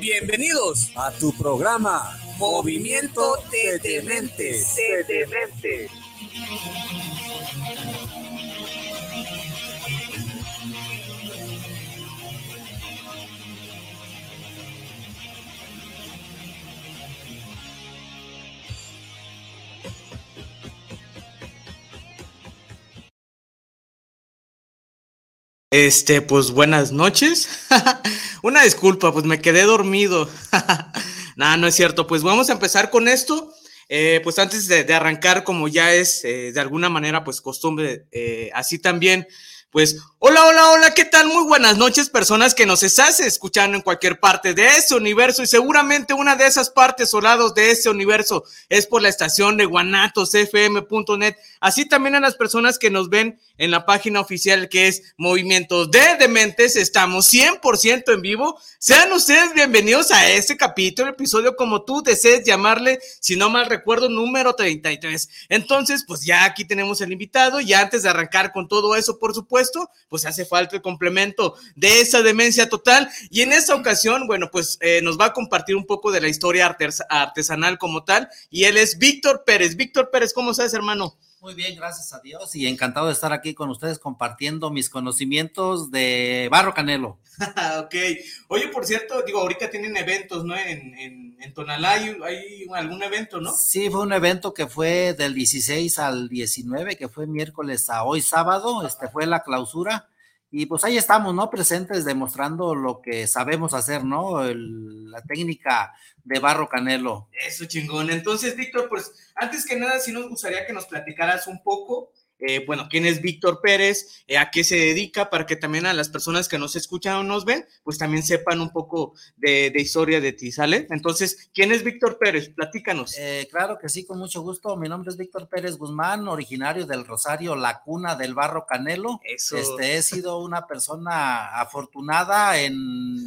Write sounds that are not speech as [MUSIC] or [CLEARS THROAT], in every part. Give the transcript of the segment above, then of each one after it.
Bienvenidos a tu programa Movimiento de Dementes. De Dementes. Este, pues buenas noches. [LAUGHS] Una disculpa, pues me quedé dormido. [LAUGHS] Nada, no es cierto. Pues vamos a empezar con esto. Eh, pues antes de, arrancar, como ya es eh, de alguna manera, pues costumbre, eh, así también pues, hola, hola, hola, ¿qué tal? Muy buenas noches, personas que nos estás escuchando en cualquier parte de este universo y seguramente una de esas partes o lados de este universo es por la estación de guanatosfm.net, así también a las personas que nos ven en la página oficial que es Movimientos de Dementes, estamos 100% en vivo. Sean ustedes bienvenidos a este capítulo, episodio como tú desees llamarle, si no mal recuerdo, número 33. Entonces, pues ya aquí tenemos el invitado y antes de arrancar con todo eso, por supuesto, pues hace falta el complemento de esa demencia total. Y en esta ocasión, bueno, pues eh, nos va a compartir un poco de la historia artesanal como tal. Y él es Víctor Pérez. Víctor Pérez, ¿cómo estás, hermano? Muy bien, gracias a Dios y encantado de estar aquí con ustedes compartiendo mis conocimientos de Barro Canelo. [LAUGHS] ok. Oye, por cierto, digo, ahorita tienen eventos, ¿no? En, en, en Tonalá hay, hay, algún evento, ¿no? Sí, fue un evento que fue del 16 al 19, que fue miércoles a hoy sábado, este fue la clausura. Y pues ahí estamos, ¿no? Presentes demostrando lo que sabemos hacer, ¿no? la técnica de Barro Canelo. Eso chingón. Entonces, Víctor, pues antes que nada, sí nos gustaría que nos platicaras un poco eh, bueno, quién es Víctor Pérez, eh, a qué se dedica, para que también a las personas que nos escuchan o nos ven, pues también sepan un poco de, historia de ti, ¿sale? Entonces, ¿quién es Víctor Pérez? Platícanos. Eh, claro que sí, con mucho gusto. Mi nombre es Víctor Pérez Guzmán, originario del Rosario, la cuna del barro Canelo. Eso. Este, he sido una persona afortunada en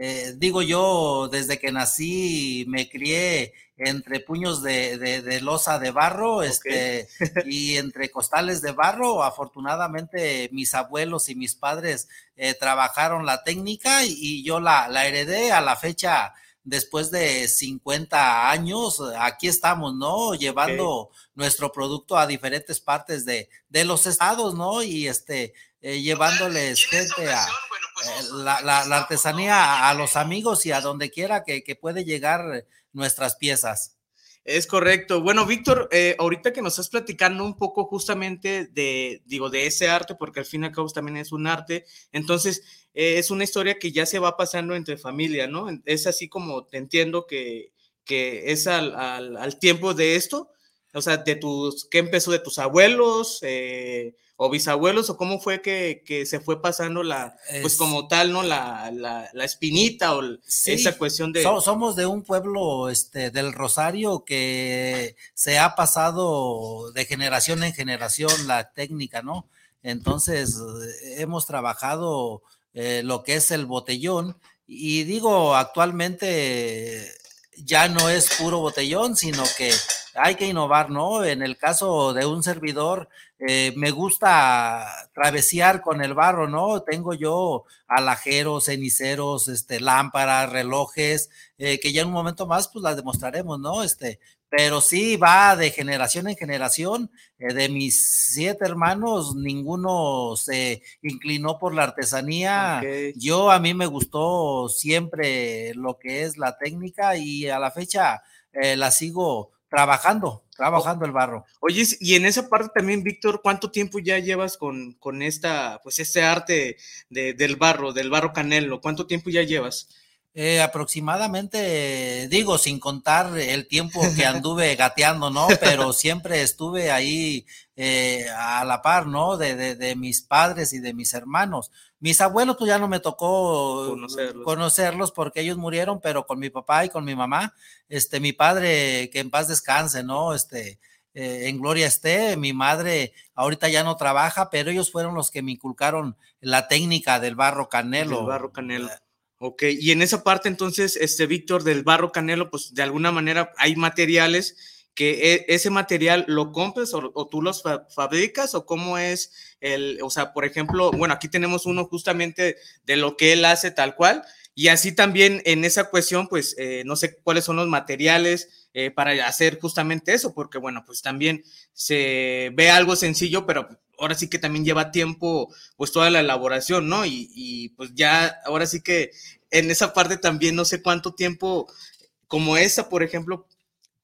Eh, digo yo, desde que nací me crié entre puños de, losa de barro este, [LAUGHS] y entre costales de barro. Afortunadamente mis abuelos y mis padres eh, trabajaron la técnica y, yo la, heredé a la fecha. Después de 50 años, aquí estamos, ¿no? Llevando nuestro producto a diferentes partes de, de los estados, ¿no? Y este, eh, llevándoles gente a pues, eh, la, la, artesanía a los amigos y a donde quiera que, que puede llegar nuestras piezas. Es correcto. Bueno, Víctor, eh, ahorita que nos estás platicando un poco justamente de, digo, de ese arte, porque al fin y al cabo también es un arte, entonces es una historia que ya se va pasando entre familia, ¿no? Es así como te entiendo que, que es al, al, al tiempo de esto, o sea, de tus, ¿qué empezó de tus abuelos? Eh, o bisabuelos o cómo fue que, se fue pasando la, pues como tal, ¿no? La, la, espinita o esa cuestión de... somos de un pueblo este, del Rosario que se ha pasado de generación en generación la técnica, ¿no? Entonces, hemos trabajado eh, lo que es el botellón y digo, actualmente ya no es puro botellón, sino que hay que innovar, ¿no? En el caso de un servidor, eh, me gusta travesear con el barro, ¿no? Tengo yo alajeros, ceniceros, este, lámparas, relojes, eh, que ya en un momento más, pues las demostraremos, ¿no? Este, pero sí va de generación en generación. Eh, de mis siete hermanos, ninguno se inclinó por la artesanía. Yo a mí me gustó siempre lo que es la técnica y a la fecha eh, la sigo trabajando, trabajando el barro. Oye, y en esa parte también, Víctor, ¿cuánto tiempo ya llevas con, con esta, pues este arte del barro, del barro canelo? ¿Cuánto tiempo ya llevas? Eh, aproximadamente, digo, sin contar el tiempo que anduve gateando, ¿no? Pero siempre estuve ahí eh, a la par, ¿no? De, de, mis padres y de mis hermanos. Mis abuelos, pues ya no me tocó conocerlos. porque ellos murieron, pero con mi papá y con mi mamá, este, mi padre, que en paz descanse, ¿no? Este, eh, en gloria esté, mi madre ahorita ya no trabaja, pero ellos fueron los que me inculcaron la técnica del barro canelo. El barro canelo. Ok, y en esa parte entonces, este Víctor del barro canelo, pues de alguna manera hay materiales que e, ese material lo compras o, tú los fabricas o cómo es el, o sea, por ejemplo, bueno, aquí tenemos uno justamente de lo que él hace tal cual y así también en esa cuestión, pues eh, no sé cuáles son los materiales eh, para hacer justamente eso, porque bueno, pues también se ve algo sencillo, pero ahora sí que también lleva tiempo, pues toda la elaboración, ¿no? Y, y, pues ya, ahora sí que en esa parte también no sé cuánto tiempo, como esa, por ejemplo,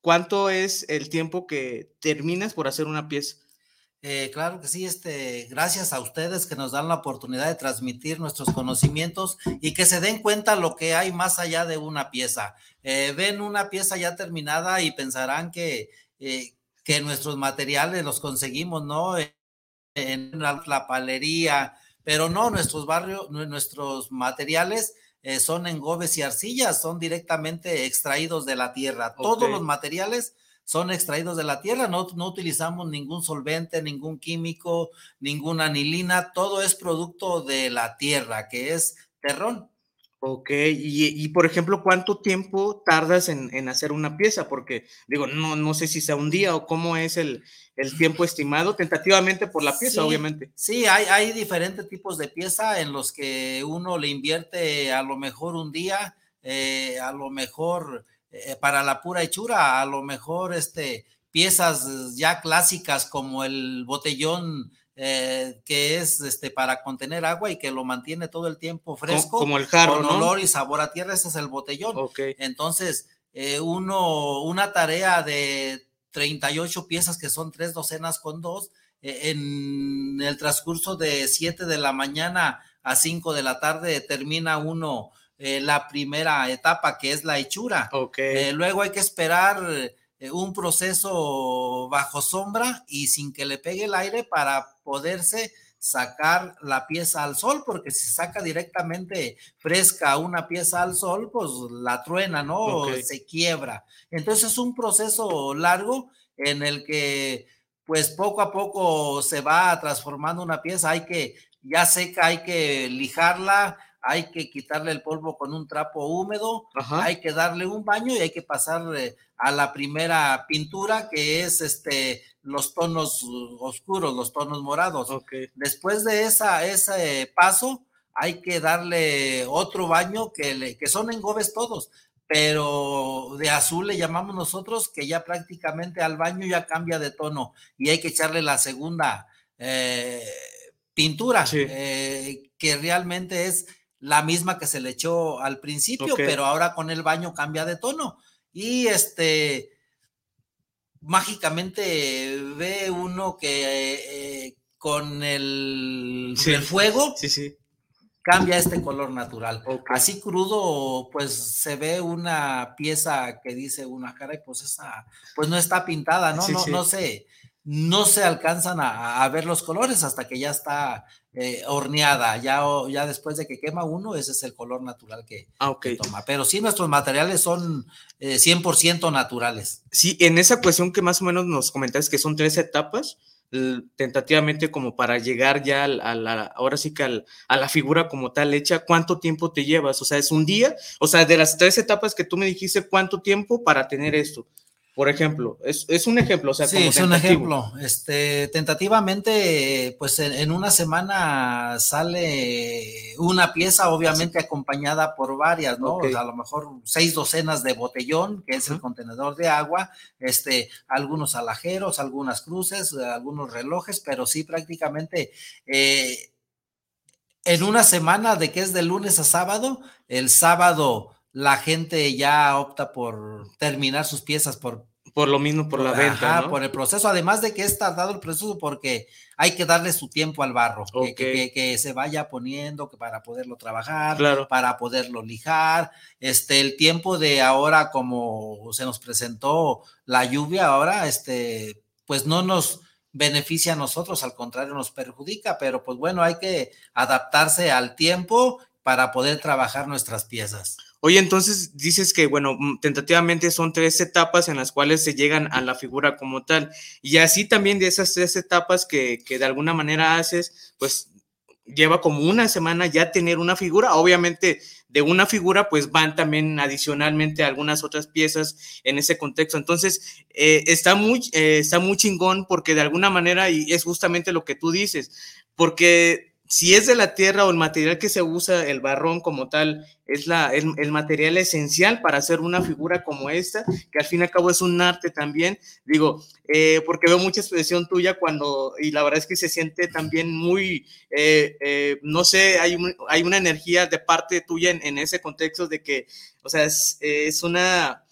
cuánto es el tiempo que terminas por hacer una pieza. Eh, claro que sí, este, gracias a ustedes que nos dan la oportunidad de transmitir nuestros conocimientos y que se den cuenta lo que hay más allá de una pieza. Eh, ven una pieza ya terminada y pensarán que, eh, que nuestros materiales los conseguimos, ¿no? En la, palería, pero no, nuestros barrios, nuestros materiales eh, son engobes y arcillas, son directamente extraídos de la tierra. Todos los materiales son extraídos de la tierra, no, no utilizamos ningún solvente, ningún químico, ninguna anilina, todo es producto de la tierra, que es terrón. Ok, y, por ejemplo, ¿cuánto tiempo tardas en, hacer una pieza? Porque digo, no, no sé si sea un día o cómo es el, tiempo estimado, tentativamente por la pieza, obviamente. Sí, hay, hay diferentes tipos de pieza en los que uno le invierte a lo mejor un día, eh, a lo mejor eh, para la pura hechura, a lo mejor este, piezas ya clásicas como el botellón eh, que es este para contener agua y que lo mantiene todo el tiempo fresco. Como el jarro, Con olor y sabor a tierra, ese es el botellón. Entonces, eh, uno, una tarea de 38 piezas que son tres docenas con dos, eh, en el transcurso de 7 de la mañana a 5 de la tarde termina uno la primera etapa que es la hechura. luego hay que esperar un proceso bajo sombra y sin que le pegue el aire para poderse sacar la pieza al sol, porque si saca directamente fresca una pieza al sol, pues la truena, ¿no? Se quiebra. Entonces es un proceso largo en el que pues poco a poco se va transformando una pieza, hay que, ya seca, hay que lijarla, hay que quitarle el polvo con un trapo húmedo, hay que darle un baño y hay que pasarle a la primera pintura que es este los tonos oscuros, los tonos morados. Después de esa, ese paso hay que darle otro baño que, le, que son engobes todos, pero de azul le llamamos nosotros que ya prácticamente al baño ya cambia de tono y hay que echarle la segunda eh, pintura eh, que realmente es la misma que se le echó al principio, pero ahora con el baño cambia de tono. Y este, mágicamente ve uno que eh, con el, fuego cambia este color natural. Así crudo, pues se ve una pieza que dice una cara y pues esa, pues no está pintada, ¿no? no, no sé no se alcanzan a, ver los colores hasta que ya está eh, horneada, ya, ya después de que quema uno, ese es el color natural que, ah, toma. Pero sí, nuestros materiales son 100% eh, naturales. Sí, en esa cuestión que más o menos nos comentaste que son tres etapas, tentativamente como para llegar ya a la, ahora sí que a la figura como tal hecha, ¿cuánto tiempo te llevas? O sea, es un día, o sea, de las tres etapas que tú me dijiste, ¿cuánto tiempo para tener esto? Por ejemplo, es, un ejemplo, o sea, sí, es un ejemplo. Este, tentativamente, pues en, una semana sale una pieza, obviamente acompañada por varias, ¿no? a lo mejor seis docenas de botellón, que es el contenedor de agua, este, algunos alajeros, algunas cruces, algunos relojes, pero sí prácticamente eh, en una semana de que es de lunes a sábado, el sábado la gente ya opta por terminar sus piezas por por lo mismo, por la venta. por el proceso, además de que es tardado el proceso porque hay que darle su tiempo al barro, que, se vaya poniendo que para poderlo trabajar, para poderlo lijar. Este, el tiempo de ahora, como se nos presentó la lluvia ahora, este, pues no nos beneficia a nosotros, al contrario, nos perjudica, pero pues bueno, hay que adaptarse al tiempo para poder trabajar nuestras piezas. Oye, entonces dices que, bueno, mm, tentativamente son tres etapas en las cuales se llegan a la figura como tal. Y así también de esas tres etapas que, que de alguna manera haces, pues lleva como una semana ya tener una figura. Obviamente de una figura pues van también adicionalmente algunas otras piezas en ese contexto. Entonces eh, está, muy, eh, está muy chingón porque de alguna manera, y es justamente lo que tú dices, porque si es de la tierra o el material que se usa, el barrón como tal, es la, el, material esencial para hacer una figura como esta, que al fin y al cabo es un arte también. Digo, eh, porque veo mucha expresión tuya cuando, y la verdad es que se siente también muy, eh, eh, no sé, hay, hay una energía de parte tuya en, ese contexto de que, o sea, es, es una,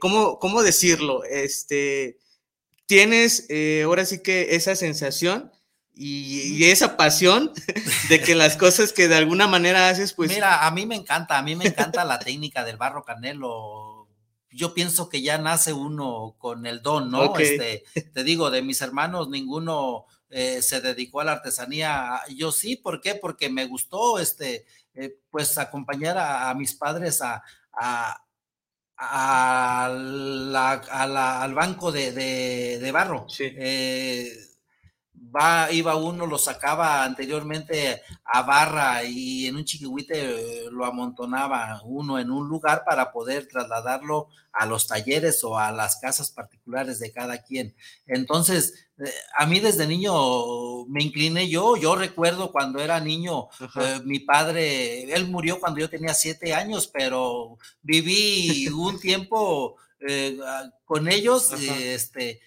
¿cómo, ¿cómo decirlo? Este, tienes ahora sí que esa sensación y, esa pasión [LAUGHS] de que las cosas que de alguna manera haces, pues... Mira, a mí me encanta, a mí me encanta la técnica del barro canelo. Yo pienso que ya nace uno con el don, ¿no? Este, te digo, de mis hermanos, ninguno eh, se dedicó a la artesanía. Yo sí, ¿por qué? Porque me gustó, este, eh, pues acompañar a, mis padres a, a al banco de, barro. Sí. Eh, va, iba uno, lo sacaba anteriormente a barra y en un chiquihuite eh, lo amontonaba uno en un lugar para poder trasladarlo a los talleres o a las casas particulares de cada quien. Entonces, eh, a mí desde niño me incliné yo, yo recuerdo cuando era niño, eh, mi padre, él murió cuando yo tenía siete años, pero viví un tiempo con ellos, este,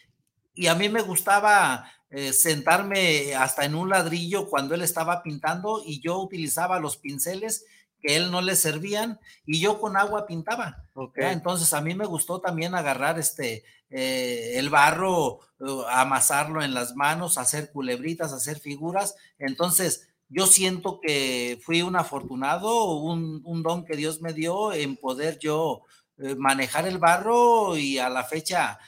y a mí me gustaba eh, sentarme hasta en un ladrillo cuando él estaba pintando y yo utilizaba los pinceles que él no le servían y yo con agua pintaba. Entonces a mí me gustó también agarrar este eh, el barro, uh, amasarlo en las manos, hacer culebritas, hacer figuras. Entonces yo siento que fui un afortunado, un, un don que Dios me dio en poder yo eh, manejar el barro y a la fecha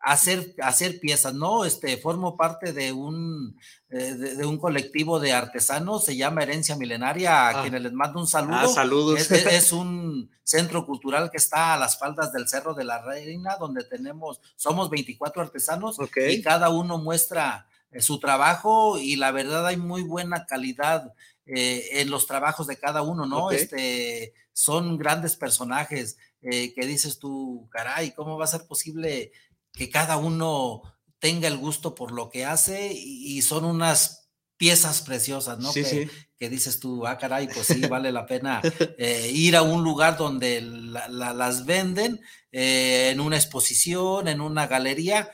hacer, hacer piezas, ¿no? Este, formo parte de un, eh, de, un colectivo de artesanos, se llama Herencia Milenaria, a ah. quienes les mando un saludo. Ah, saludos. Es, [LAUGHS] un centro cultural que está a las faldas del Cerro de la Reina, donde tenemos, somos 24 artesanos y cada uno muestra eh, su trabajo y la verdad hay muy buena calidad eh, en los trabajos de cada uno, ¿no? Este, son grandes personajes que dices tú, caray, ¿cómo va a ser posible que cada uno tenga el gusto por lo que hace y, son unas piezas preciosas, ¿no? que, que, dices tú, ah, caray, pues sí, [LAUGHS] vale la pena eh, ir a un lugar donde las venden, eh, en una exposición, en una galería,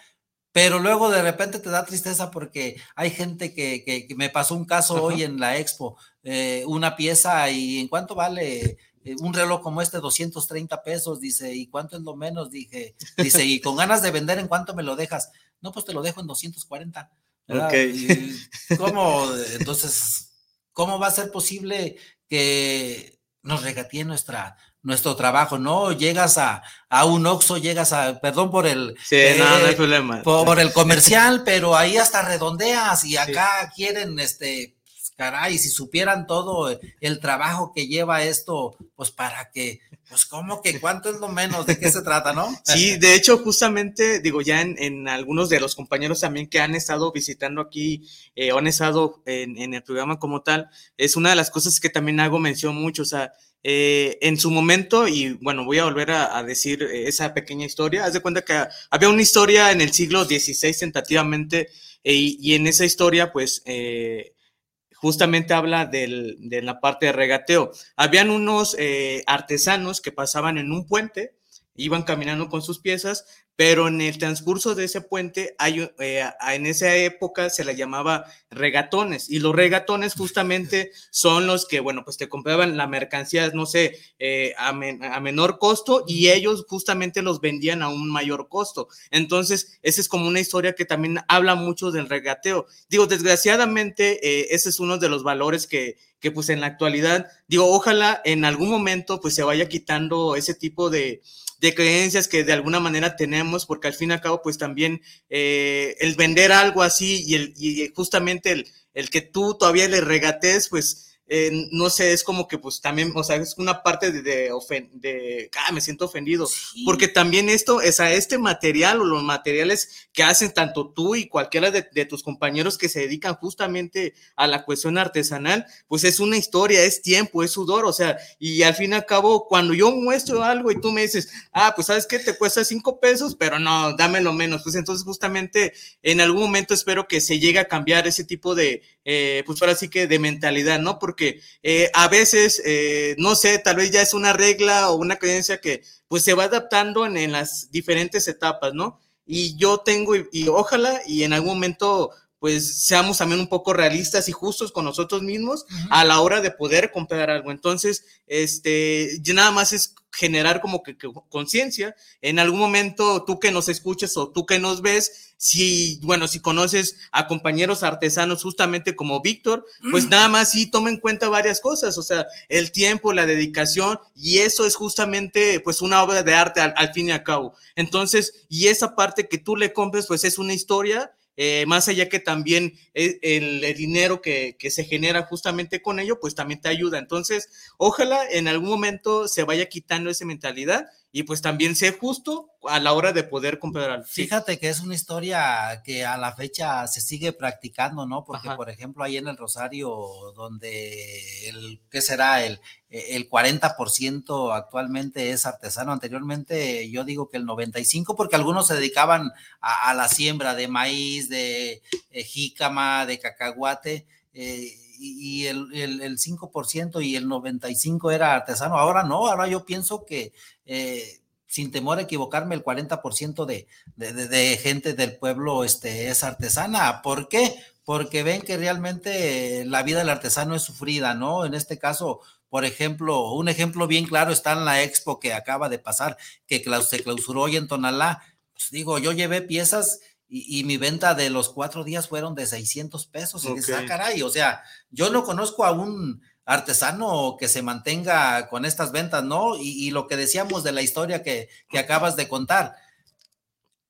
pero luego de repente te da tristeza porque hay gente que, que, me pasó un caso hoy en la expo, eh, una pieza y en cuánto vale un reloj como este, 230 pesos, dice, ¿y cuánto es lo menos? Dije, dice, y con ganas de vender, ¿en cuánto me lo dejas? No, pues te lo dejo en 240. Ok. ¿Cómo? Entonces, ¿cómo va a ser posible que nos regatee nuestra, nuestro trabajo, ¿no? Llegas a, a un Oxxo, llegas a, perdón por el... Sí, no, no hay eh, problema. Por, el comercial, pero ahí hasta redondeas y acá quieren, este, caray, si supieran todo el trabajo que lleva esto, pues para que, pues como que cuánto es lo menos, de qué se trata, ¿no? [LAUGHS] Sí, de hecho, justamente, digo, ya en, algunos de los compañeros también que han estado visitando aquí eh, o han estado en, el programa como tal, es una de las cosas que también hago mención mucho, o sea, eh, en su momento, y bueno, voy a volver a, decir esa pequeña historia, haz de cuenta que había una historia en el siglo XVI tentativamente, y en esa historia, pues, justamente habla de la parte de regateo. Habían unos eh, artesanos que pasaban en un puente, iban caminando con sus piezas, pero en el transcurso de ese puente, hay, eh, en esa época se le llamaba regatones, y los regatones justamente [LAUGHS] son los que, bueno, pues te compraban la mercancía, no sé, eh, a, menor costo, y ellos justamente los vendían a un mayor costo. Entonces, esa es como una historia que también habla mucho del regateo. Digo, desgraciadamente, eh, ese es uno de los valores que, que pues en la actualidad, digo, ojalá en algún momento pues se vaya quitando ese tipo de de creencias que de alguna manera tenemos, porque al fin y al cabo, pues también eh, el vender algo así y, y justamente el, el que tú todavía le regates, pues eh, no sé, es como que pues también, o sea, es una parte de, de, de ah, me siento ofendido, porque también esto, es a este material o los materiales que hacen tanto tú y cualquiera de, tus compañeros que se dedican justamente a la cuestión artesanal, pues es una historia, es tiempo, es sudor, o sea, y al fin y al cabo, cuando yo muestro algo y tú me dices, ah, pues sabes que te cuesta cinco pesos, pero no, dámelo menos, pues entonces justamente en algún momento espero que se llegue a cambiar ese tipo de, eh, pues ahora sí que de mentalidad, ¿no? Porque eh, a veces, eh, no sé, tal vez ya es una regla o una creencia que pues se va adaptando en, las diferentes etapas, ¿no? Y yo tengo, y, ojalá, y en algún momento pues seamos también un poco realistas y justos con nosotros mismos a la hora de poder comprar algo. Entonces, este, nada más es generar como que, conciencia. En algún momento, tú que nos escuches o tú que nos ves, si, bueno, si conoces a compañeros artesanos justamente como Víctor, pues mm. nada más sí toma en cuenta varias cosas, o sea, el tiempo, la dedicación, y eso es justamente pues una obra de arte al, al fin y al cabo. Entonces, y esa parte que tú le compres, pues es una historia eh, más allá que también eh, el, dinero que, que, se genera justamente con ello, pues también te ayuda. Entonces, ojalá en algún momento se vaya quitando esa mentalidad y pues también sea justo a la hora de poder comprar algo. Fíjate que es una historia que a la fecha se sigue practicando, ¿no? Porque, por ejemplo, ahí en el Rosario, donde el, ¿qué será? El, el 40% actualmente es artesano. Anteriormente yo digo que el 95%, porque algunos se dedicaban a, la siembra de maíz, de eh, jícama, de cacahuate. Eh, y, el, el, 5% y el 95% era artesano. Ahora no, ahora yo pienso que eh, sin temor a equivocarme, el 40% de, de, de, gente del pueblo este, es artesana. ¿Por qué? Porque ven que realmente la vida del artesano es sufrida, ¿no? En este caso, por ejemplo, un ejemplo bien claro está en la expo que acaba de pasar, que se clausuró hoy en Tonalá. Pues digo, yo llevé piezas y, mi venta de los cuatro días fueron de 600 pesos. Y dices, ah, caray, o sea, yo no conozco a un artesano que se mantenga con estas ventas, ¿no? Y, lo que decíamos de la historia que, acabas de contar.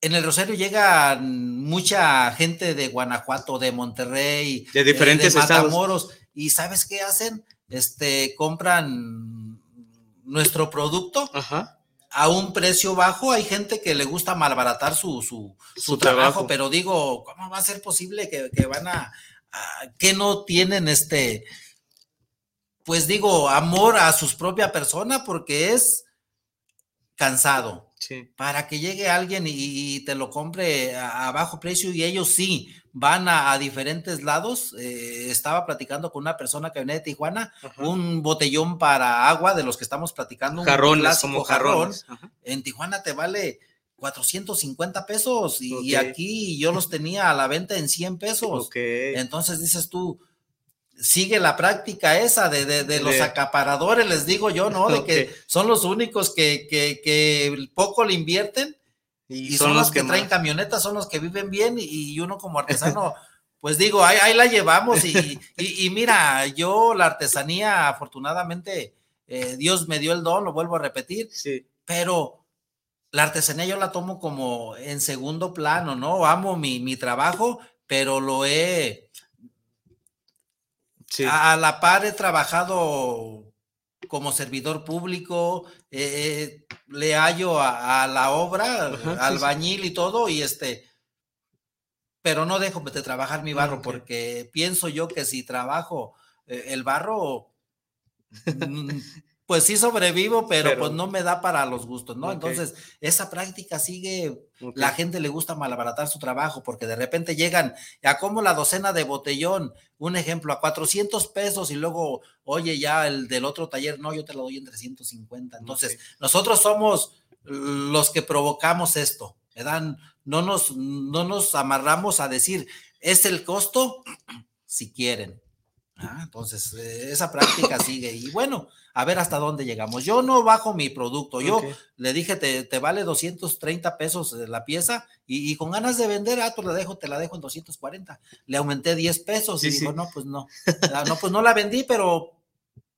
En el Rosario llega mucha gente de Guanajuato, de Monterrey, de diferentes de Matamoros, y ¿sabes qué hacen? Este, compran nuestro producto Ajá a un precio bajo. Hay gente que le gusta malbaratar su, su, trabajo, pero digo, ¿cómo va a ser posible que, van a, que no tienen este, pues digo, amor a su propia persona porque es cansado. Para que llegue alguien y, te lo compre a, bajo precio y ellos sí van a, diferentes lados. Eh, estaba platicando con una persona que venía de Tijuana, un botellón para agua de los que estamos platicando, un jarrones, como jarrón. En Tijuana te vale 450 pesos y, aquí yo los tenía a la venta en 100 pesos. Entonces dices tú, sigue la práctica esa de, los acaparadores, les digo yo, ¿no? De que son los únicos que, que, poco le invierten y, son, los que, traen camionetas, son los que viven bien y, uno como artesano, [LAUGHS] pues digo, ahí, la llevamos y, y, mira, yo la artesanía, afortunadamente, eh, Dios me dio el don, lo vuelvo a repetir, sí. pero la artesanía yo la tomo como en segundo plano, ¿no? Amo mi, mi trabajo, pero lo he A, la par he trabajado como servidor público, eh, le hallo a, la obra, albañil y todo, y este, pero no dejo de trabajar mi barro porque pienso yo que si trabajo eh, el barro, [LAUGHS] mm, pues sí sobrevivo, pero, pues no me da para los gustos, ¿no? Entonces, esa práctica sigue, la gente le gusta malabaratar su trabajo porque de repente llegan a como la docena de botellón, un ejemplo, a 400 pesos y luego, oye, ya el del otro taller, no, yo te lo doy en 350. Entonces, nosotros somos los que provocamos esto, ¿verdad? No nos, no nos amarramos a decir, ¿es el costo? si quieren. Ah, entonces, eh, esa práctica sigue. Y bueno, a ver hasta dónde llegamos. Yo no bajo mi producto. Yo le dije, te, te, vale 230 pesos la pieza y, con ganas de vender, ah, pues la dejo, te la dejo en 240. Le aumenté 10 pesos y digo, no, pues no. Ah, no, pues no la vendí, pero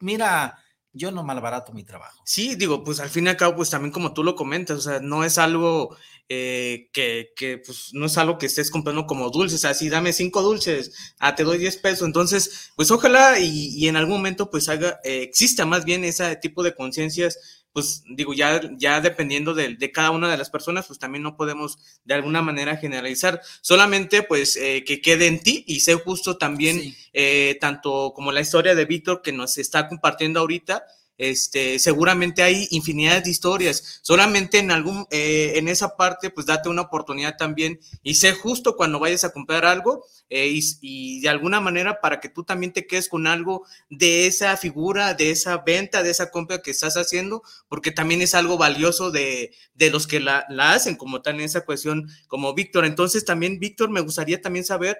mira, yo no malbarato mi trabajo. Sí, digo, pues al fin y al cabo, pues también como tú lo comentas, o sea, no es algo eh, que, que, pues no es algo que estés comprando como dulces, así dame cinco dulces, ah, te doy 10 pesos, entonces, pues ojalá y, en algún momento pues haga, eh, exista más bien ese tipo de conciencias, pues digo, ya, ya dependiendo de, de, cada una de las personas, pues también no podemos de alguna manera generalizar, solamente pues eh, que quede en ti y sé justo también, tanto como la historia de Víctor que nos está compartiendo ahorita, este, seguramente hay infinidad de historias. Solamente en algún, eh, en esa parte, pues date una oportunidad también y sé justo cuando vayas a comprar algo eh, y, de alguna manera para que tú también te quedes con algo de esa figura, de esa venta, de esa compra que estás haciendo, porque también es algo valioso de, de los que la, la hacen, como tal en esa cuestión, como Víctor. Entonces también, Víctor, me gustaría también saber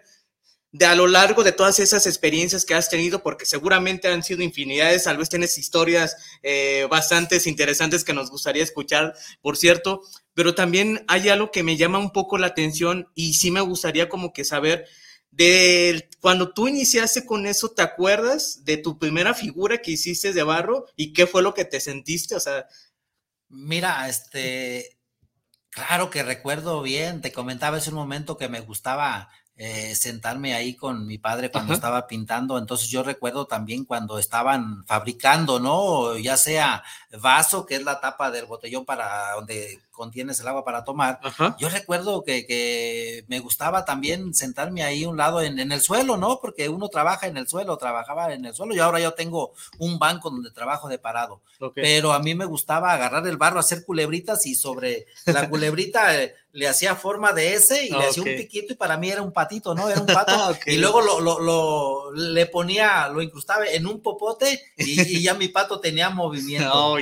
de a lo largo de todas esas experiencias que has tenido, porque seguramente han sido infinidades, tal vez tienes historias eh, bastante interesantes que nos gustaría escuchar, por cierto, pero también hay algo que me llama un poco la atención y sí me gustaría como que saber de cuando tú iniciaste con eso, ¿te acuerdas de tu primera figura que hiciste de barro y qué fue lo que te sentiste? O sea, mira, este, claro que recuerdo bien, te comentaba hace un momento que me gustaba eh, sentarme ahí con mi padre cuando estaba pintando. Entonces yo recuerdo también cuando estaban fabricando, ¿no? Ya sea vaso, que es la tapa del botellón para donde contienes el agua para tomar. Yo recuerdo que, me gustaba también sentarme ahí un lado en, el suelo, ¿no? Porque uno trabaja en el suelo, trabajaba en el suelo y ahora yo tengo un banco donde trabajo de parado. Pero a mí me gustaba agarrar el barro, hacer culebritas y sobre la culebrita eh, le hacía forma de ese y le hacía un piquito y para mí era un patito, ¿no? Era un [LAUGHS] pato. Y luego lo, lo, le ponía, lo incrustaba en un popote y, ya mi pato tenía movimiento. [LAUGHS]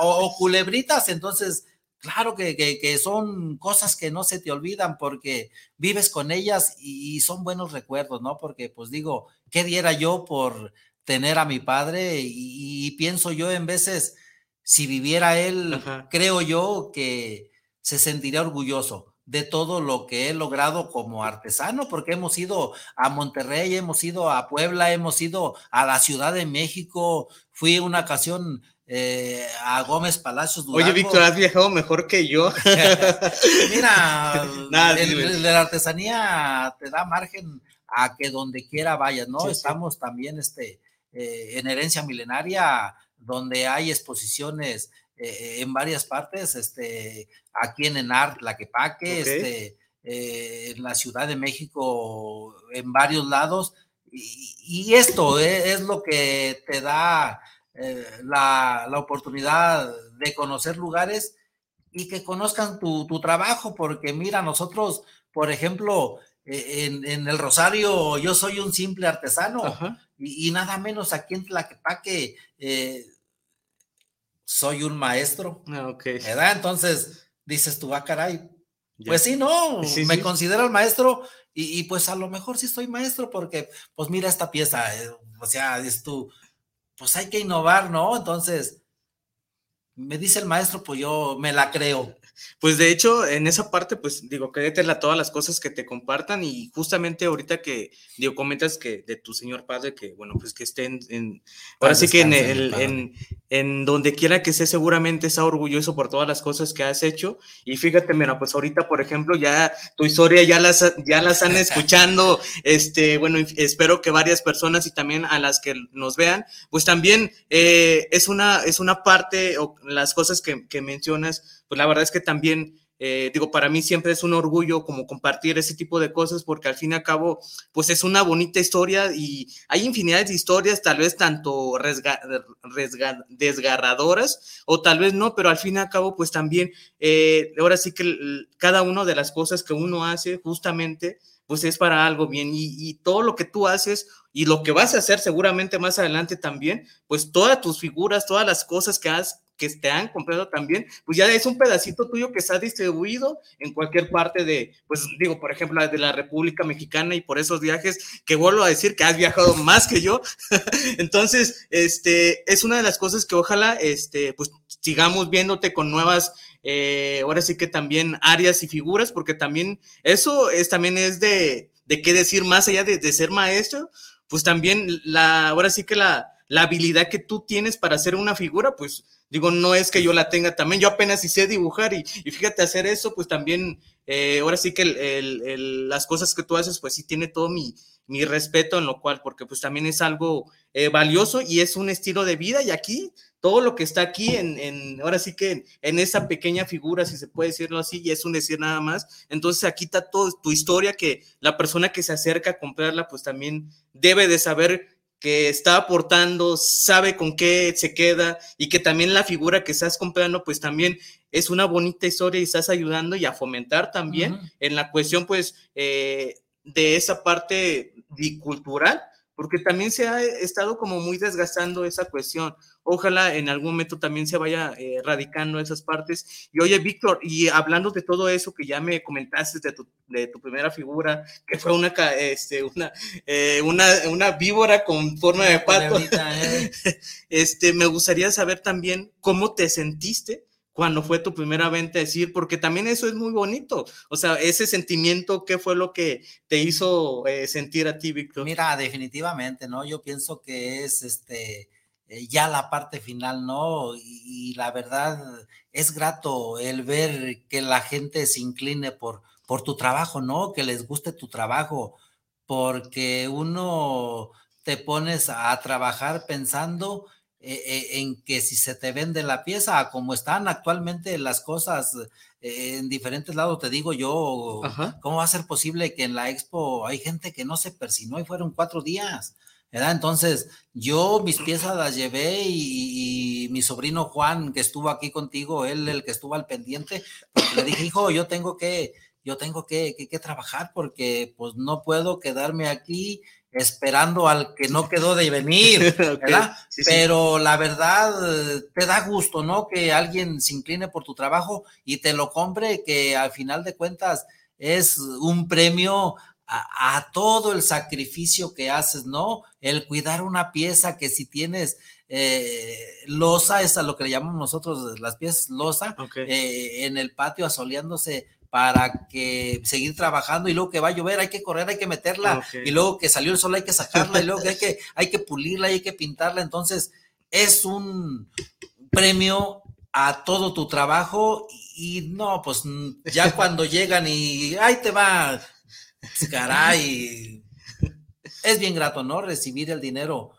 Oh, o culebritas, entonces Claro que, son cosas que no se te olvidan porque vives con ellas y, son buenos recuerdos, ¿no? Porque pues digo, ¿qué diera yo por tener a mi padre? Y, pienso yo en veces, si viviera él, creo yo que se sentiría orgulloso de todo lo que he logrado como artesano, porque hemos ido a Monterrey, hemos ido a Puebla, hemos ido a la Ciudad de México, fui una ocasión eh, a Gómez Palacios Oye, Víctor, has viajado mejor que yo. [LAUGHS] Mira, [LAUGHS] la artesanía te da margen a que donde quiera vayas, ¿no? Estamos también este, eh, en herencia milenaria, donde hay exposiciones eh, en varias partes, este, aquí en Enart, Laquepaque, este, en la Ciudad de México, en varios lados. Y, esto es lo que te da eh, la, oportunidad de conocer lugares y que conozcan tu, trabajo, porque mira, nosotros, por ejemplo, eh, en, el Rosario yo soy un simple artesano y, nada menos aquí en Tlaquepaque eh, soy un maestro. Ah, ¿Verdad? Entonces dices tú, ah, caray. Pues sí, no, me considero el maestro y, pues a lo mejor sí soy maestro porque, pues mira esta pieza, o sea, es tú, pues hay que innovar, ¿no? Entonces, me dice el maestro, pues yo me la creo. Pues de hecho, en esa parte, pues digo, créetela todas las cosas que te compartan y justamente ahorita que, digo, comentas que de tu señor padre, que bueno, pues que esté en, ahora sí que en, el, en, en, donde quiera que esté, seguramente está orgulloso por todas las cosas que has hecho. Y fíjate, mira, pues ahorita, por ejemplo, ya tu historia ya las, ya las [LAUGHS] han escuchando, este, bueno, espero que varias personas y también a las que nos vean, pues también eh, es, una, es una parte, o las cosas que, que mencionas, pues la verdad es que también, eh, digo, para mí siempre es un orgullo como compartir ese tipo de cosas porque al fin y al cabo, pues es una bonita historia y hay infinidad de historias, tal vez tanto desgarradoras o tal vez no, pero al fin y al cabo, pues también, eh, ahora sí que cada una de las cosas que uno hace justamente, pues es para algo bien y, y, todo lo que tú haces y lo que vas a hacer seguramente más adelante también, pues todas tus figuras, todas las cosas que has que te han comprado también, pues ya es un pedacito tuyo que está distribuido en cualquier parte de, pues digo, por ejemplo, de la República Mexicana y por esos viajes que vuelvo a decir que has viajado más que yo. [LAUGHS] Entonces, este, es una de las cosas que ojalá, este, pues sigamos viéndote con nuevas, eh, ahora sí que también áreas y figuras, porque también eso es, también es de, de qué decir más allá de, de ser maestro, pues también la, ahora sí que la, la habilidad que tú tienes para hacer una figura, pues Digo, no es que yo la tenga también, yo apenas sé dibujar y, fíjate, hacer eso, pues también, eh, ahora sí que las cosas que tú haces, pues sí tiene todo mi, respeto en lo cual, porque pues también es algo eh, valioso y es un estilo de vida y aquí todo lo que está aquí en, ahora sí que en, esa pequeña figura, si se puede decirlo así, y es un decir nada más, entonces aquí está toda tu historia que la persona que se acerca a comprarla, pues también debe de saber que está aportando, sabe con qué se queda y que también la figura que estás comprando, pues también es una bonita historia y estás ayudando y a fomentar también en la cuestión, pues, eh, de esa parte bicultural porque también se ha estado como muy desgastando esa cuestión. Ojalá en algún momento también se vaya eh, radicando esas partes. Y oye, Víctor, y hablando de todo eso que ya me comentaste de tu, de tu primera figura, que fue una, este, una, eh, una, una, víbora con forma de pato, ¿eh? [LAUGHS] este, me gustaría saber también cómo te sentiste cuando fue tu primera venta, decir, porque también eso es muy bonito. O sea, ese sentimiento, ¿qué fue lo que te hizo eh, sentir a ti, Víctor? Mira, definitivamente, ¿no? Yo pienso que es este eh, ya la parte final, ¿no? Y, la verdad es grato el ver que la gente se incline por, por tu trabajo, ¿no? Que les guste tu trabajo, porque uno te pones a trabajar pensando en que si se te vende la pieza, como están actualmente las cosas eh, en diferentes lados, te digo yo, ¿cómo va a ser posible que en la expo hay gente que no se persinó y fueron cuatro días? ¿verdad? Entonces, yo mis piezas las llevé y, mi sobrino Juan, que estuvo aquí contigo, él el que estuvo al pendiente, le dije, hijo, yo tengo que, yo tengo que, que, que trabajar porque pues no puedo quedarme aquí esperando al que no quedó de venir, [LAUGHS] ¿verdad? Pero la verdad te da gusto, ¿no? Que alguien se incline por tu trabajo y te lo compre, que al final de cuentas es un premio a, todo el sacrificio que haces, ¿no? El cuidar una pieza que si tienes eh, losa, es a lo que le llamamos nosotros las piezas losa, eh, en el patio asoleándose para que seguir trabajando y luego que va a llover hay que correr, hay que meterla y luego que salió el sol hay que sacarla y luego que hay que, [LAUGHS] hay que pulirla, hay que pintarla. Entonces es un premio a todo tu trabajo y no, pues ya [LAUGHS] cuando llegan y ahí te va, caray, es bien grato, ¿no? Recibir el dinero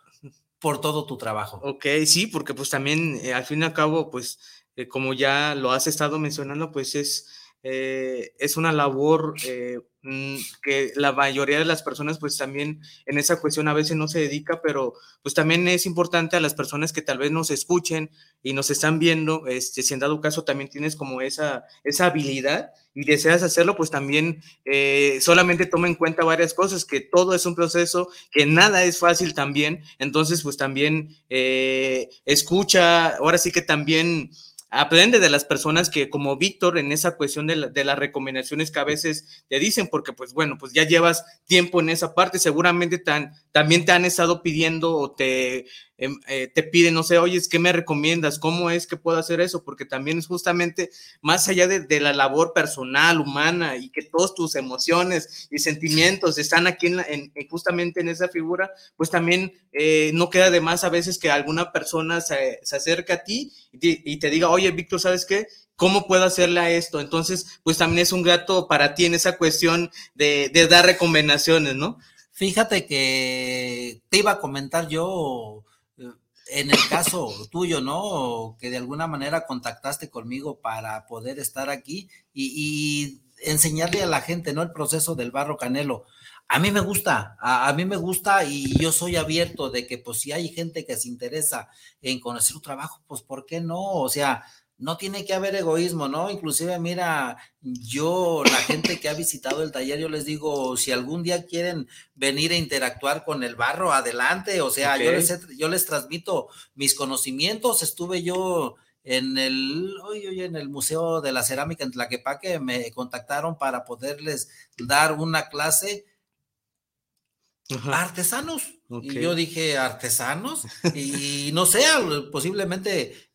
por todo tu trabajo. Ok, sí, porque pues también eh, al fin y al cabo, pues eh, como ya lo has estado mencionando, pues es eh, es una labor eh, mm, que la mayoría de las personas pues también en esa cuestión a veces no se dedica, pero pues también es importante a las personas que tal vez nos escuchen y nos están viendo, este, si en dado caso también tienes como esa, esa habilidad y deseas hacerlo, pues también eh, solamente toma en cuenta varias cosas, que todo es un proceso, que nada es fácil también, entonces pues también escucha, ahora sí que también aprende de las personas que como Víctor en esa cuestión de, las recomendaciones que a veces te dicen, porque pues bueno, pues ya llevas tiempo en esa parte, seguramente tan, también te han estado pidiendo o te, eh, te piden, no sé, oye, ¿qué me recomiendas? ¿Cómo es que puedo hacer eso? Porque también es justamente más allá de, la labor personal, humana, y que todas tus emociones y sentimientos están aquí en, justamente en esa figura, pues también eh, no queda de más a veces que alguna persona se, se acerque a ti y te, diga, oye, Víctor, ¿sabes qué? ¿Cómo puedo hacerle a esto? Entonces, pues también es un gato para ti en esa cuestión de, de dar recomendaciones, ¿no? Fíjate que te iba a comentar yo en el caso tuyo, ¿no? Que de alguna manera contactaste conmigo para poder estar aquí y, enseñarle a la gente, ¿no? El proceso del barro canelo. A mí me gusta, a, mí me gusta y yo soy abierto de que pues si hay gente que se interesa en conocer un trabajo, pues ¿por qué no? O sea, no tiene que haber egoísmo, ¿no? Inclusive, mira, yo, la gente que ha visitado el taller, yo les digo, si algún día quieren venir a interactuar con el barro, adelante, o sea, yo, les, yo les transmito mis conocimientos, estuve yo en el, hoy, en el Museo de la Cerámica en Tlaquepaque, me contactaron para poderles dar una clase artesanos. Y yo dije, artesanos, y no sé, posiblemente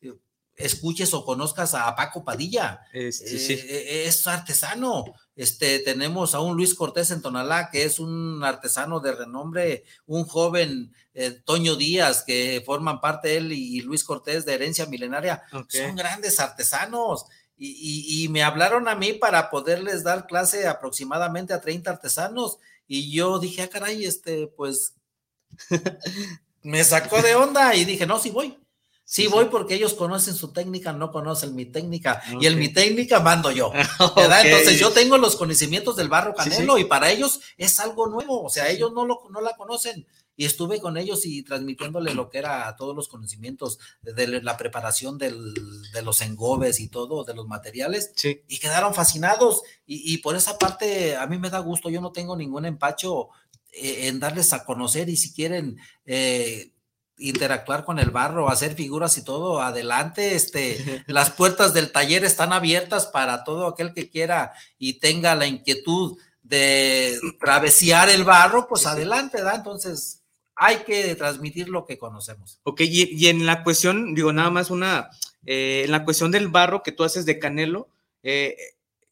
escuches o conozcas a Paco Padilla. Este, eh, eh, es artesano. Este, tenemos a un Luis Cortés en Tonalá, que es un artesano de renombre, un joven eh, Toño Díaz, que forman parte él y, Luis Cortés de Herencia Milenaria. Son grandes artesanos. Y, y, me hablaron a mí para poderles dar clase aproximadamente a 30 artesanos. Y yo dije, ah, caray, este, pues [LAUGHS] me sacó de onda y dije, no, sí voy. Sí, voy porque ellos conocen su técnica, no conocen mi técnica. Y en mi técnica mando yo. [LAUGHS] Entonces yo tengo los conocimientos del barro canelo y para ellos es algo nuevo. O sea, ellos no, lo, no la conocen. Y estuve con ellos y transmitiéndole lo que era todos los conocimientos de la preparación de los engobes y todo, de los materiales. Y quedaron fascinados. Y, por esa parte a mí me da gusto. Yo no tengo ningún empacho eh, en darles a conocer y si quieren... Eh, interactuar con el barro, hacer figuras y todo, adelante, este, las puertas del taller están abiertas para todo aquel que quiera y tenga la inquietud de travesear el barro, pues adelante, ¿verdad? Entonces, hay que transmitir lo que conocemos. Ok, y, en la cuestión, digo, nada más una, eh, en la cuestión del barro que tú haces de canelo, eh,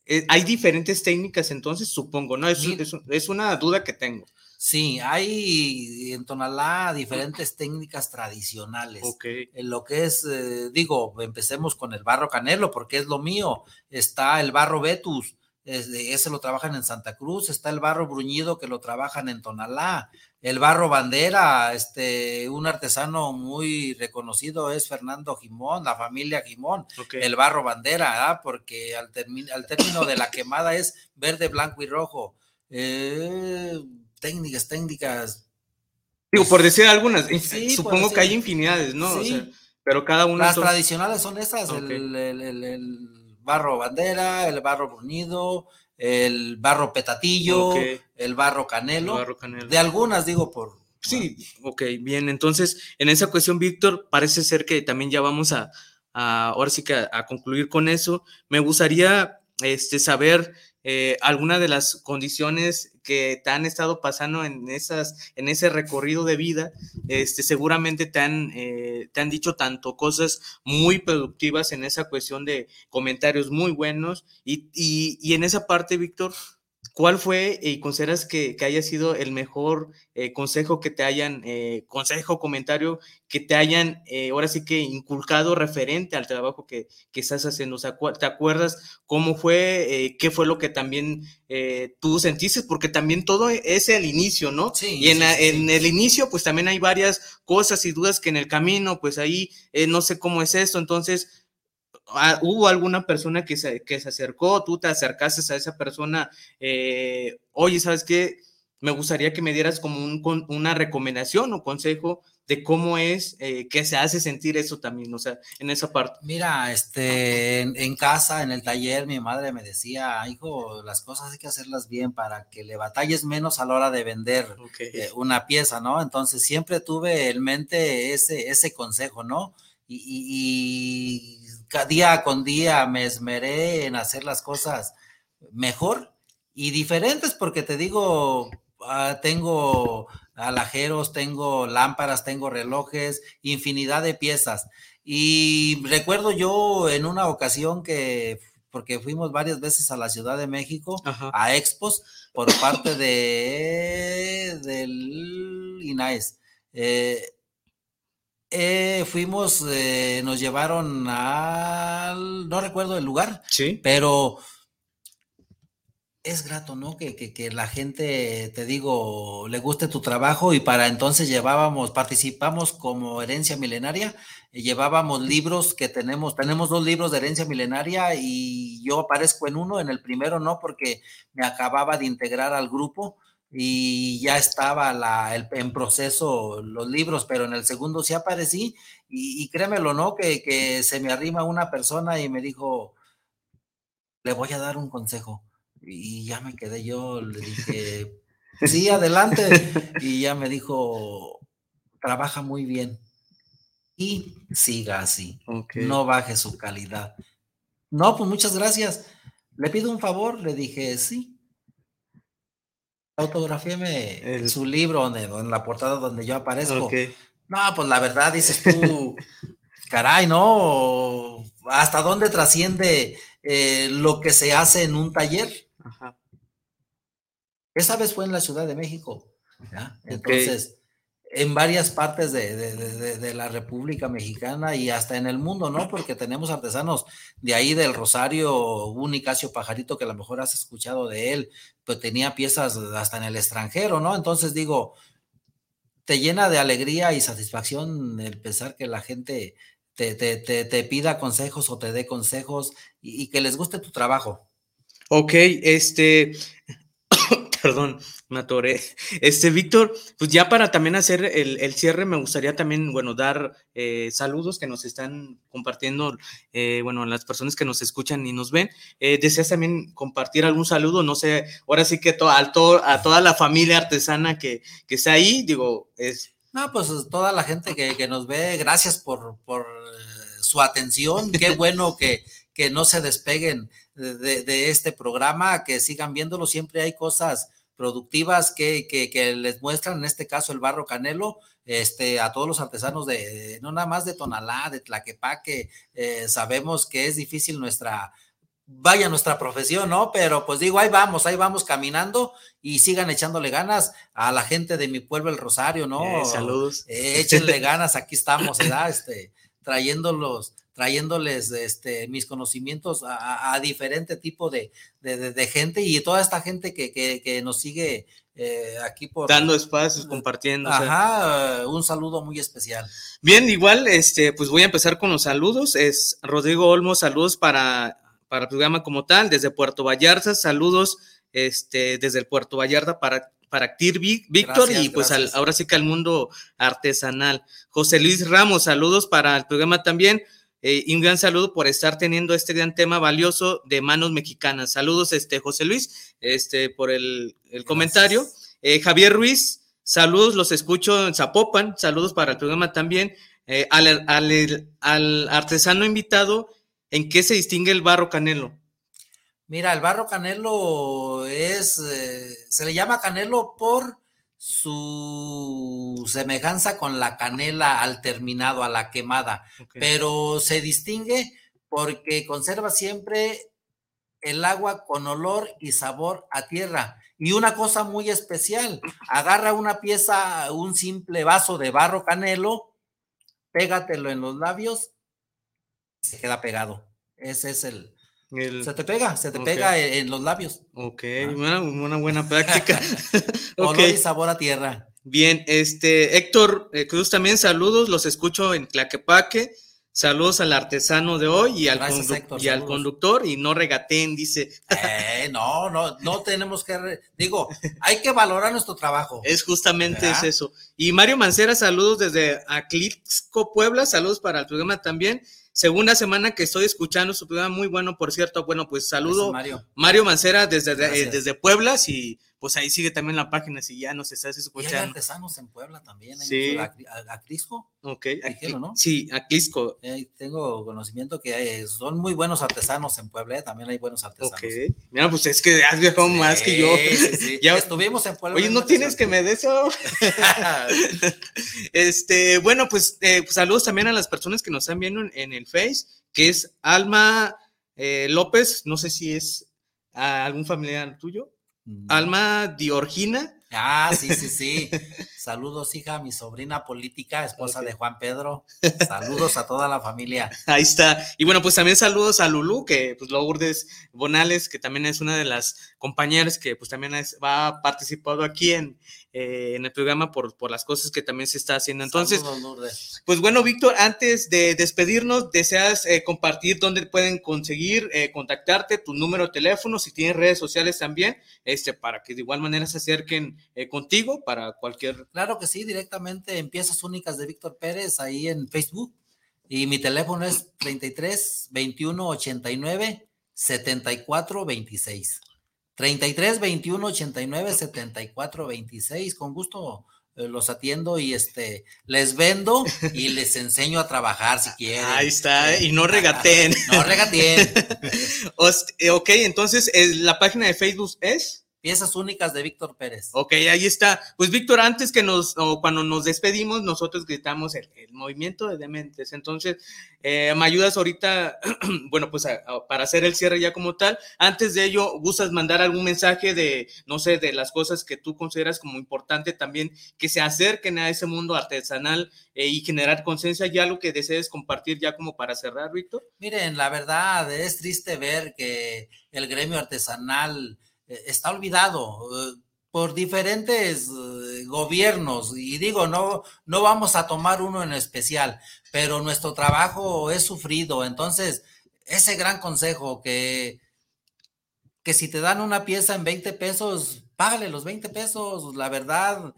eh, hay diferentes técnicas entonces, supongo, ¿no? Es, es una duda que tengo. Sí, hay en Tonalá diferentes técnicas tradicionales. En lo que es, eh, digo, empecemos con el barro canelo, porque es lo mío. Está el barro Betus, ese lo trabajan en Santa Cruz. Está el barro bruñido, que lo trabajan en Tonalá. El barro bandera, este, un artesano muy reconocido es Fernando Jimón, la familia Jimón. El barro bandera, porque al, al término de la quemada es verde, blanco y rojo. Eh, técnicas, técnicas. Digo, por decir algunas, supongo que hay infinidades, ¿no? pero cada una. Las tradicionales son esas, el, barro bandera, el barro brunido, el barro petatillo, el barro canelo. De algunas, digo, por. Sí, ok, bien. Entonces, en esa cuestión, Víctor, parece ser que también ya vamos a, ahora sí que a, concluir con eso. Me gustaría este, saber eh, alguna de las condiciones que te han estado pasando en, esas, en ese recorrido de vida, este, seguramente te han, eh, te han dicho tanto cosas muy productivas en esa cuestión de comentarios muy buenos y, y en esa parte, Víctor, ¿Cuál fue y consideras que, haya sido el mejor eh, consejo que te hayan, eh, consejo, comentario que te hayan, eh, ahora sí que inculcado referente al trabajo que, estás haciendo? O sea, ¿te acuerdas cómo fue, qué fue lo que también tú sentiste? Porque también todo es el inicio, ¿no? Sí. Y en, en, el inicio, pues también hay varias cosas y dudas que en el camino, pues ahí no sé cómo es esto. Entonces, Ah, hubo alguna persona que se, que se acercó, tú te acercaste a esa persona, eh, oye, ¿sabes qué? Me gustaría que me dieras como un, una recomendación o consejo de cómo es eh, que se hace sentir eso también, o sea, en esa parte. Mira, este, en, casa, en el taller, mi madre me decía, hijo, las cosas hay que hacerlas bien para que le batalles menos a la hora de vender eh, una pieza, ¿no? Entonces siempre tuve en mente ese, ese consejo, ¿no? y día con día me esmeré en hacer las cosas mejor y diferentes, porque te digo, ah, tengo alajeros, tengo lámparas, tengo relojes, infinidad de piezas. Y recuerdo yo en una ocasión que, porque fuimos varias veces a la Ciudad de México, a expos, por parte de del INAES. Eh, eh, fuimos, eh, nos llevaron al, no recuerdo el lugar, sí. pero es grato, ¿no? Que, que, la gente, te digo, le guste tu trabajo y para entonces llevábamos, participamos como herencia milenaria, llevábamos libros que tenemos, tenemos dos libros de herencia milenaria y yo aparezco en uno, en el primero no, porque me acababa de integrar al grupo y ya estaba la, en proceso los libros, pero en el segundo sí aparecí y, y créemelo, ¿no? Que, que se me arrima una persona y me dijo, le voy a dar un consejo y ya me quedé yo, le dije, sí, adelante. [LAUGHS] Y ya me dijo, trabaja muy bien y siga así. No baje su calidad. No, pues muchas gracias. Le pido un favor, le dije, sí. Autografíeme su libro donde, en la portada donde yo aparezco. No, pues la verdad dices tú, [LAUGHS] caray, ¿no? ¿Hasta dónde trasciende eh, lo que se hace en un taller? Esa vez fue en la Ciudad de México. Entonces, en varias partes de, la República Mexicana y hasta en el mundo, ¿no? Porque tenemos artesanos de ahí del Rosario, un Nicasio Pajarito que a lo mejor has escuchado de él, pero tenía piezas hasta en el extranjero, ¿no? Entonces digo, te llena de alegría y satisfacción el pensar que la gente te, te, pida consejos o te dé consejos y, y que les guste tu trabajo. Ok, este, [LAUGHS] perdón, me atoré. Este, Víctor, pues ya para también hacer el, cierre, me gustaría también, bueno, dar eh, saludos que nos están compartiendo, eh, bueno, las personas que nos escuchan y nos ven. Eh, ¿Deseas también compartir algún saludo? No sé, ahora sí que a, a toda la familia artesana que, que está ahí, digo, es... No, pues toda la gente que, nos ve, gracias por, por su atención, qué bueno que, que no se despeguen de, este programa, que sigan viéndolo. Siempre hay cosas productivas que, que, les muestran, en este caso el barro canelo, este, a todos los artesanos de, no nada más de Tonalá, de Tlaquepaque, eh, sabemos que es difícil nuestra, vaya nuestra profesión, ¿no? Pero pues digo, ahí vamos, ahí vamos caminando y sigan echándole ganas a la gente de mi pueblo, el Rosario, ¿no? Eh, saludos. Eh, échenle ganas, aquí estamos, ¿verdad? Este, trayéndolos trayéndoles este, mis conocimientos a, diferente tipo de, gente y toda esta gente que, nos sigue eh, aquí por... Dando espacios, compartiendo. Ajá, un saludo muy especial. Bien, igual, este, pues voy a empezar con los saludos. Es Rodrigo Olmo, saludos para, para el programa como tal, desde Puerto Vallarta, saludos este, desde el Puerto Vallarta para para Actir Víctor y pues ahora sí que al mundo artesanal. José Luis Ramos, saludos para el programa también. Eh, y un gran saludo por estar teniendo este gran tema valioso de manos mexicanas. Saludos, este, José Luis, este, por el, comentario. Eh, Javier Ruiz, saludos, los escucho en Zapopan, saludos para el programa también. Eh, al, al, artesano invitado, ¿en qué se distingue el barro canelo? Mira, el barro canelo es, se le llama canelo por su semejanza con la canela al terminado, a la quemada, pero se distingue porque conserva siempre el agua con olor y sabor a tierra. Y una cosa muy especial, agarra una pieza, un simple vaso de barro canelo, pégatelo en los labios, se queda pegado. Ese es el, se te pega, se te pega en, los labios. Ok, una, buena práctica. [LAUGHS] [LAUGHS] Olor y sabor a tierra. Bien, este, Héctor eh, Cruz también saludos, los escucho en Claquepaque. Saludos al artesano de hoy y, al, y al, conductor y no regateen, dice. Eh, no, no, no tenemos que, digo, hay que valorar nuestro trabajo. Es justamente es eso. Y Mario Mancera, saludos desde Aclixco, Puebla, saludos para el programa también. Segunda semana que estoy escuchando su programa, muy bueno, por cierto. Bueno, pues saludo Mario. Mario Mancera desde, eh, desde Puebla. Si pues ahí sigue también la página si ya nos estás escuchando. Y hay artesanos en Puebla también. Sí. A, a, Crisco. Ok. ¿no? Sí, a Crisco. Eh, tengo conocimiento que son muy buenos artesanos en Puebla, ¿eh? también hay buenos artesanos. Ok. Mira, pues es que has viajado más que yo. Sí, [LAUGHS] ya estuvimos en Puebla. Oye, no tienes que me des eso. [LAUGHS] [LAUGHS] este, bueno, pues, eh, pues, saludos también a las personas que nos están viendo en, el Face, que es Alma eh, López, no sé si es algún familiar tuyo. Alma Diorgina. Ah, sí, sí, sí. [LAUGHS] Saludos, hija, mi sobrina política, esposa de Juan Pedro. [LAUGHS] Saludos a toda la familia. Ahí está. Y bueno, pues también saludos a Lulú, que pues Lourdes Bonales, que también es una de las compañeras que pues también va participado aquí en, eh, en el programa por, por las cosas que también se está haciendo. Entonces, pues bueno, Víctor, antes de despedirnos, ¿deseas eh, compartir dónde pueden conseguir eh, contactarte, tu número de teléfono, si tienes redes sociales también, este, para que de igual manera se acerquen contigo para cualquier... Claro que sí, directamente en Piezas Únicas de Víctor Pérez, ahí en Facebook. Y mi teléfono es 33 21 89 74 26. 33 21 89 74 26. Con gusto eh, los atiendo y este les vendo y [LAUGHS] les enseño a trabajar si quieren. Ahí está, y no regateen. no regateen. [LAUGHS] Eh, ok, entonces eh, la página de Facebook es. Piezas únicas de Víctor Pérez. Ok, ahí está. Pues Víctor, antes que nos, o cuando nos despedimos, nosotros gritamos el, movimiento de dementes. Entonces, eh, me ayudas ahorita, [CLEARS THROAT] bueno, pues para hacer el cierre ya como tal. Antes de ello, ¿gustas mandar algún mensaje de, no sé, de las cosas que tú consideras como importante también, que se acerquen a ese mundo artesanal eh, y generar conciencia? ¿Y algo que desees compartir ya como para cerrar, Víctor? Miren, la verdad es triste ver que el gremio artesanal está olvidado eh, por diferentes eh, gobiernos. Y digo, no, no vamos a tomar uno en especial, pero nuestro trabajo es sufrido, entonces ese gran consejo que, que si te dan una pieza en 20 pesos, págale los 20 pesos, la verdad,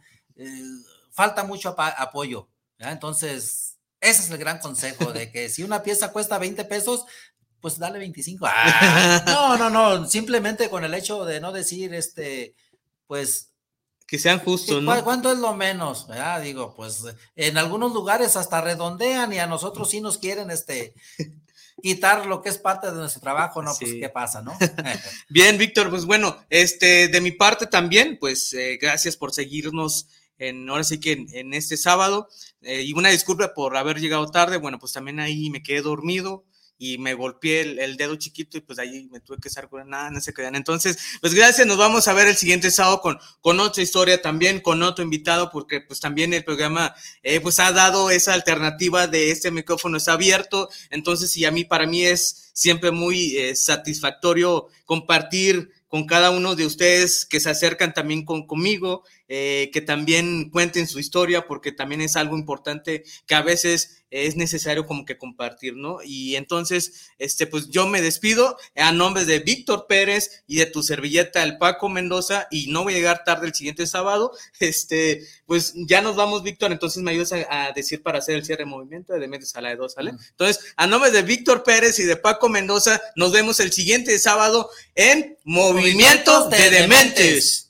falta mucho apoyo, entonces ese es el gran consejo de que si una pieza cuesta 20 pesos, pues dale 25. Ah, [LAUGHS] no, no, no, simplemente con el hecho de no decir, este, pues... Que sean justos, ¿no? ¿Cuánto es lo menos? Digo, pues en algunos lugares hasta redondean y a nosotros sí nos quieren, este, [LAUGHS] quitar lo que es parte de nuestro trabajo, ¿no? Pues qué pasa, ¿no? [LAUGHS] Bien, Víctor, pues bueno, este, de mi parte también, pues eh, gracias por seguirnos en, ahora sí que en, este sábado, eh, y una disculpa por haber llegado tarde, bueno, pues también ahí me quedé dormido, y me golpeé el, dedo chiquito y pues ahí me tuve que estar con nada, no se quedan. Entonces, pues gracias, nos vamos a ver el siguiente sábado con, con otra historia también, con otro invitado, porque pues también el programa eh, pues ha dado esa alternativa de este micrófono está abierto, entonces y a mí, para mí es siempre muy eh, satisfactorio compartir con cada uno de ustedes que se acercan también con, conmigo, eh, que también cuenten su historia, porque también es algo importante que a veces es necesario como que compartir, ¿no? Y entonces, este, pues yo me despido a nombre de Víctor Pérez y de tu servilleta, el Paco Mendoza, y no voy a llegar tarde el siguiente sábado, [LAUGHS] este, pues ya nos vamos, Víctor, entonces me ayudas a, decir para hacer el cierre de movimiento de Dementes a la de dos, ¿sale? Entonces, a nombre de Víctor Pérez y de Paco Mendoza, nos vemos el siguiente sábado en Movimiento de, Dementes.